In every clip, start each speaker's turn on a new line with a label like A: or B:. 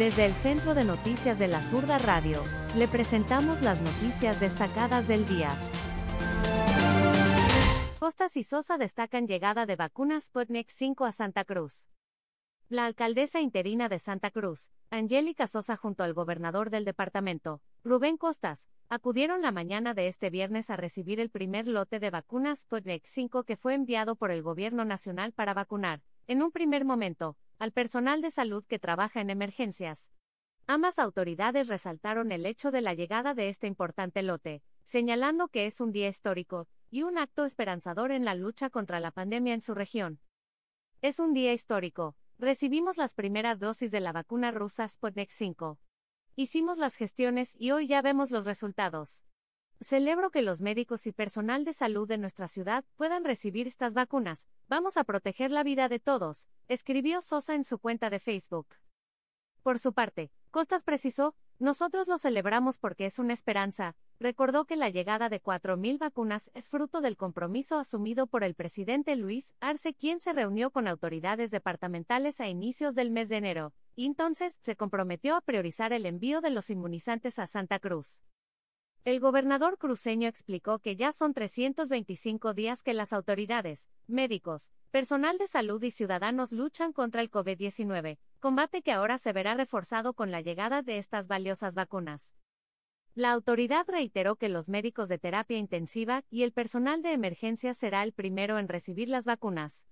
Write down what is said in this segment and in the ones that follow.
A: Desde el Centro de Noticias de la Zurda Radio, le presentamos las noticias destacadas del día. Costas y Sosa destacan llegada de vacunas Sputnik 5 a Santa Cruz. La alcaldesa interina de Santa Cruz, Angélica Sosa junto al gobernador del departamento, Rubén Costas, acudieron la mañana de este viernes a recibir el primer lote de vacunas Sputnik 5 que fue enviado por el gobierno nacional para vacunar, en un primer momento, al personal de salud que trabaja en emergencias. Ambas autoridades resaltaron el hecho de la llegada de este importante lote, señalando que es un día histórico y un acto esperanzador en la lucha contra la pandemia en su región. Es un día histórico, Recibimos las primeras dosis de la vacuna rusa Sputnik 5. Hicimos las gestiones y hoy ya vemos los resultados. Celebro que los médicos y personal de salud de nuestra ciudad puedan recibir estas vacunas. Vamos a proteger la vida de todos, escribió Sosa en su cuenta de Facebook. Por su parte, Costas precisó, nosotros lo celebramos porque es una esperanza, recordó que la llegada de 4.000 vacunas es fruto del compromiso asumido por el presidente Luis Arce, quien se reunió con autoridades departamentales a inicios del mes de enero, y entonces se comprometió a priorizar el envío de los inmunizantes a Santa Cruz. El gobernador cruceño explicó que ya son 325 días que las autoridades, médicos, personal de salud y ciudadanos luchan contra el COVID-19, combate que ahora se verá reforzado con la llegada de estas valiosas vacunas. La autoridad reiteró que los médicos de terapia intensiva y el personal de emergencia será el primero en recibir las vacunas.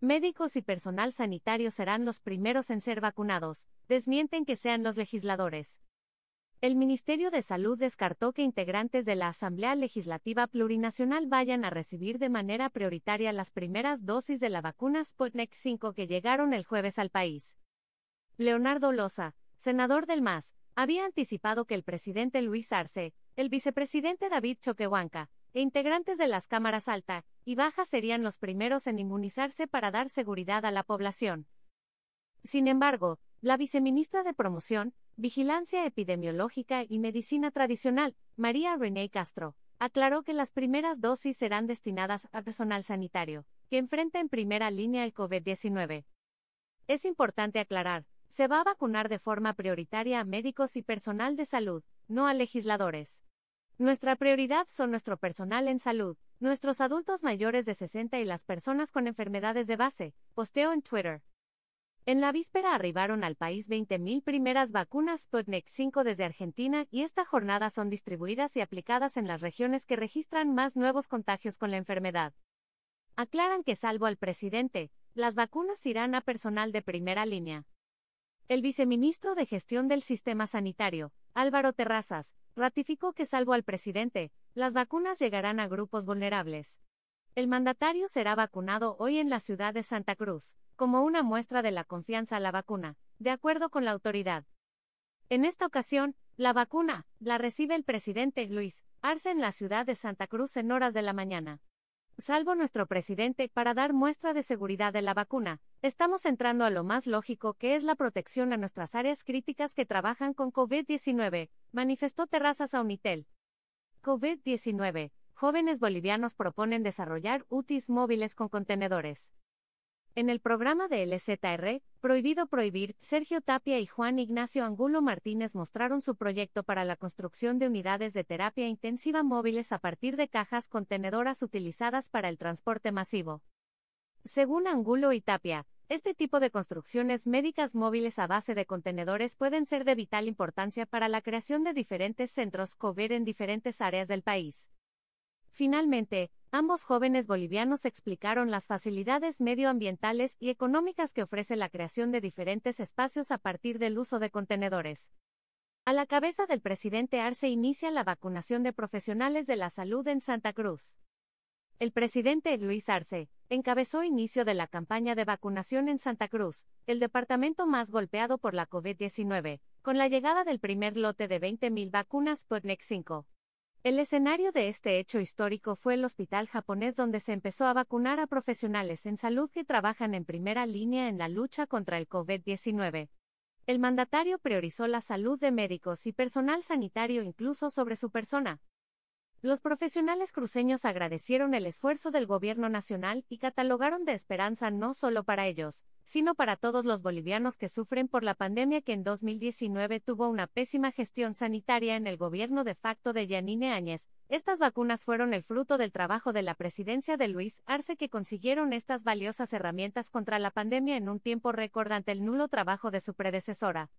A: Médicos y personal sanitario serán los primeros en ser vacunados, desmienten que sean los legisladores. El Ministerio de Salud descartó que integrantes de la Asamblea Legislativa Plurinacional vayan a recibir de manera prioritaria las primeras dosis de la vacuna Sputnik 5 que llegaron el jueves al país. Leonardo Loza, senador del MAS, había anticipado que el presidente Luis Arce, el vicepresidente David Choquehuanca, e integrantes de las cámaras alta y baja serían los primeros en inmunizarse para dar seguridad a la población. Sin embargo, la viceministra de Promoción, Vigilancia Epidemiológica y Medicina Tradicional, María René Castro, aclaró que las primeras dosis serán destinadas a personal sanitario, que enfrenta en primera línea el COVID-19. Es importante aclarar, se va a vacunar de forma prioritaria a médicos y personal de salud, no a legisladores. Nuestra prioridad son nuestro personal en salud, nuestros adultos mayores de 60 y las personas con enfermedades de base, posteó en Twitter. En la víspera arribaron al país 20.000 primeras vacunas Sputnik 5 desde Argentina y esta jornada son distribuidas y aplicadas en las regiones que registran más nuevos contagios con la enfermedad. Aclaran que salvo al presidente, las vacunas irán a personal de primera línea. El viceministro de Gestión del Sistema Sanitario, Álvaro Terrazas, ratificó que salvo al presidente, las vacunas llegarán a grupos vulnerables. El mandatario será vacunado hoy en la ciudad de Santa Cruz, como una muestra de la confianza a la vacuna, de acuerdo con la autoridad. En esta ocasión, la vacuna la recibe el presidente Luis Arce en la ciudad de Santa Cruz en horas de la mañana salvo nuestro presidente, para dar muestra de seguridad de la vacuna. Estamos entrando a lo más lógico que es la protección a nuestras áreas críticas que trabajan con COVID-19, manifestó Terrazas a Unitel. COVID-19. Jóvenes bolivianos proponen desarrollar UTIs móviles con contenedores. En el programa de LZR, Prohibido Prohibir, Sergio Tapia y Juan Ignacio Angulo Martínez mostraron su proyecto para la construcción de unidades de terapia intensiva móviles a partir de cajas contenedoras utilizadas para el transporte masivo. Según Angulo y Tapia, este tipo de construcciones médicas móviles a base de contenedores pueden ser de vital importancia para la creación de diferentes centros COVID en diferentes áreas del país. Finalmente, ambos jóvenes bolivianos explicaron las facilidades medioambientales y económicas que ofrece la creación de diferentes espacios a partir del uso de contenedores. A la cabeza del presidente Arce inicia la vacunación de profesionales de la salud en Santa Cruz. El presidente Luis Arce encabezó inicio de la campaña de vacunación en Santa Cruz, el departamento más golpeado por la COVID-19, con la llegada del primer lote de 20.000 vacunas Sputnik 5. El escenario de este hecho histórico fue el hospital japonés donde se empezó a vacunar a profesionales en salud que trabajan en primera línea en la lucha contra el COVID-19. El mandatario priorizó la salud de médicos y personal sanitario incluso sobre su persona. Los profesionales cruceños agradecieron el esfuerzo del gobierno nacional y catalogaron de esperanza no solo para ellos, sino para todos los bolivianos que sufren por la pandemia que en 2019 tuvo una pésima gestión sanitaria en el gobierno de facto de Yanine Áñez. Estas vacunas fueron el fruto del trabajo de la presidencia de Luis Arce que consiguieron estas valiosas herramientas contra la pandemia en un tiempo récord ante el nulo trabajo de su predecesora.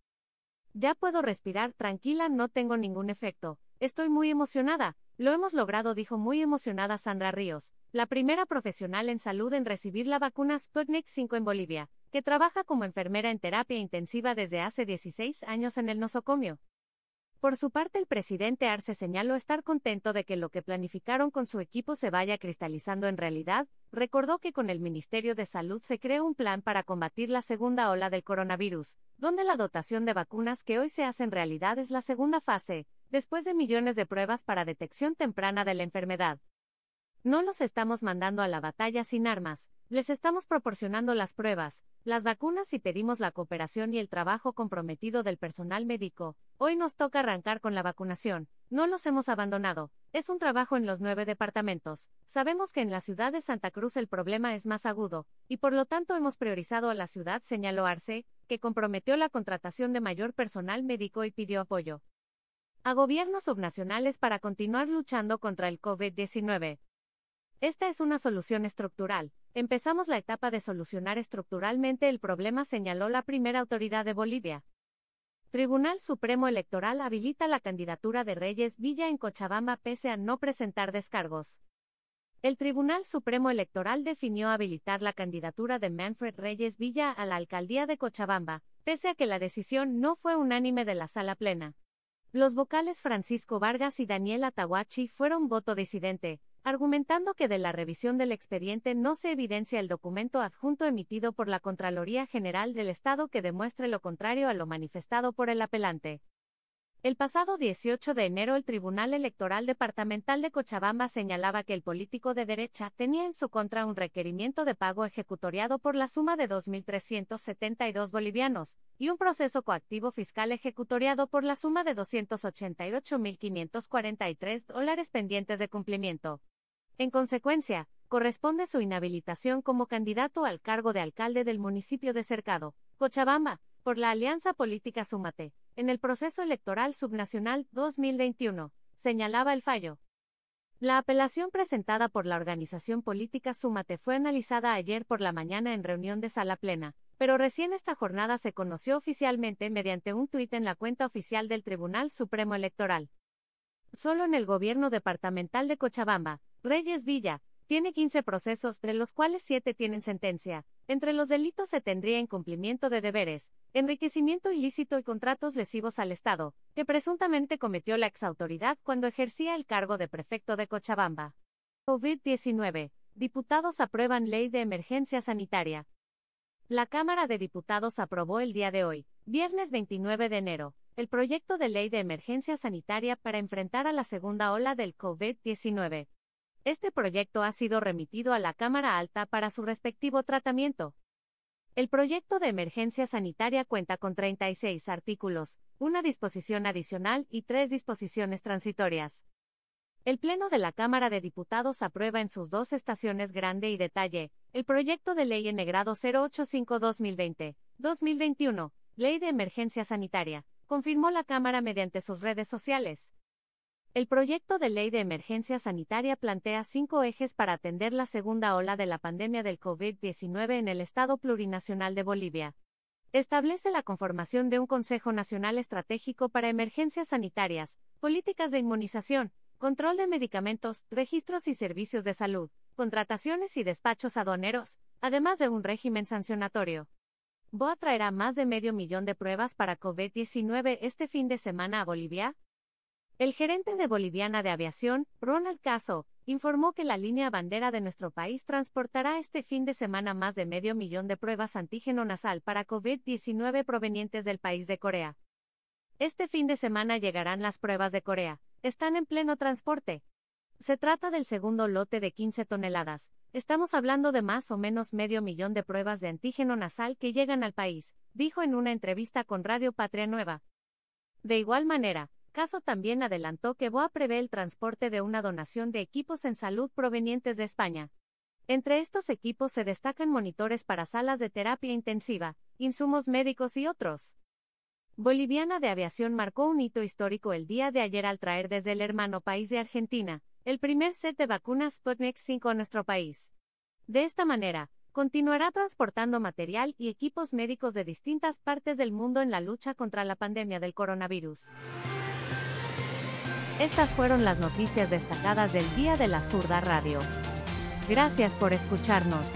A: Ya puedo respirar tranquila, no tengo ningún efecto. Estoy muy emocionada. Lo hemos logrado, dijo muy emocionada Sandra Ríos, la primera profesional en salud en recibir la vacuna Sputnik 5 en Bolivia, que trabaja como enfermera en terapia intensiva desde hace 16 años en el nosocomio. Por su parte, el presidente Arce señaló estar contento de que lo que planificaron con su equipo se vaya cristalizando en realidad, recordó que con el Ministerio de Salud se creó un plan para combatir la segunda ola del coronavirus, donde la dotación de vacunas que hoy se hace en realidad es la segunda fase, después de millones de pruebas para detección temprana de la enfermedad. No los estamos mandando a la batalla sin armas, les estamos proporcionando las pruebas, las vacunas y pedimos la cooperación y el trabajo comprometido del personal médico. Hoy nos toca arrancar con la vacunación, no los hemos abandonado, es un trabajo en los nueve departamentos. Sabemos que en la ciudad de Santa Cruz el problema es más agudo, y por lo tanto hemos priorizado a la ciudad, señaló Arce, que comprometió la contratación de mayor personal médico y pidió apoyo a gobiernos subnacionales para continuar luchando contra el COVID-19. Esta es una solución estructural. Empezamos la etapa de solucionar estructuralmente el problema, señaló la primera autoridad de Bolivia. Tribunal Supremo Electoral habilita la candidatura de Reyes Villa en Cochabamba pese a no presentar descargos. El Tribunal Supremo Electoral definió habilitar la candidatura de Manfred Reyes Villa a la alcaldía de Cochabamba, pese a que la decisión no fue unánime de la sala plena. Los vocales Francisco Vargas y Daniel Atahuachi fueron voto disidente, argumentando que de la revisión del expediente no se evidencia el documento adjunto emitido por la Contraloría General del Estado que demuestre lo contrario a lo manifestado por el apelante. El pasado 18 de enero el Tribunal Electoral Departamental de Cochabamba señalaba que el político de derecha tenía en su contra un requerimiento de pago ejecutoriado por la suma de 2.372 bolivianos, y un proceso coactivo fiscal ejecutoriado por la suma de 288.543 dólares pendientes de cumplimiento. En consecuencia, corresponde su inhabilitación como candidato al cargo de alcalde del municipio de Cercado, Cochabamba, por la Alianza Política Súmate en el proceso electoral subnacional 2021, señalaba el fallo. La apelación presentada por la organización política Súmate fue analizada ayer por la mañana en reunión de sala plena, pero recién esta jornada se conoció oficialmente mediante un tuit en la cuenta oficial del Tribunal Supremo Electoral. Solo en el gobierno departamental de Cochabamba, Reyes Villa, tiene 15 procesos, de los cuales 7 tienen sentencia. Entre los delitos se tendría incumplimiento de deberes, enriquecimiento ilícito y contratos lesivos al Estado, que presuntamente cometió la exautoridad cuando ejercía el cargo de prefecto de Cochabamba. COVID-19. Diputados aprueban ley de emergencia sanitaria. La Cámara de Diputados aprobó el día de hoy, viernes 29 de enero, el proyecto de ley de emergencia sanitaria para enfrentar a la segunda ola del COVID-19. Este proyecto ha sido remitido a la Cámara Alta para su respectivo tratamiento. El proyecto de emergencia sanitaria cuenta con 36 artículos, una disposición adicional y tres disposiciones transitorias. El Pleno de la Cámara de Diputados aprueba en sus dos estaciones grande y detalle el proyecto de ley ennegrado 085-2020, 2021, Ley de Emergencia Sanitaria, confirmó la Cámara mediante sus redes sociales. El proyecto de ley de emergencia sanitaria plantea cinco ejes para atender la segunda ola de la pandemia del COVID-19 en el Estado plurinacional de Bolivia. Establece la conformación de un Consejo Nacional Estratégico para Emergencias Sanitarias, políticas de inmunización, control de medicamentos, registros y servicios de salud, contrataciones y despachos aduaneros, además de un régimen sancionatorio. BOA traerá más de medio millón de pruebas para COVID-19 este fin de semana a Bolivia, el gerente de Boliviana de Aviación, Ronald Caso, informó que la línea bandera de nuestro país transportará este fin de semana más de medio millón de pruebas antígeno nasal para COVID-19 provenientes del país de Corea. Este fin de semana llegarán las pruebas de Corea. Están en pleno transporte. Se trata del segundo lote de 15 toneladas. Estamos hablando de más o menos medio millón de pruebas de antígeno nasal que llegan al país, dijo en una entrevista con Radio Patria Nueva. De igual manera, Caso también adelantó que BOA prevé el transporte de una donación de equipos en salud provenientes de España. Entre estos equipos se destacan monitores para salas de terapia intensiva, insumos médicos y otros. Boliviana de Aviación marcó un hito histórico el día de ayer al traer desde el hermano país de Argentina, el primer set de vacunas Sputnik 5 a nuestro país. De esta manera, continuará transportando material y equipos médicos de distintas partes del mundo en la lucha contra la pandemia del coronavirus. Estas fueron las noticias destacadas del Día de la Zurda Radio. Gracias por escucharnos.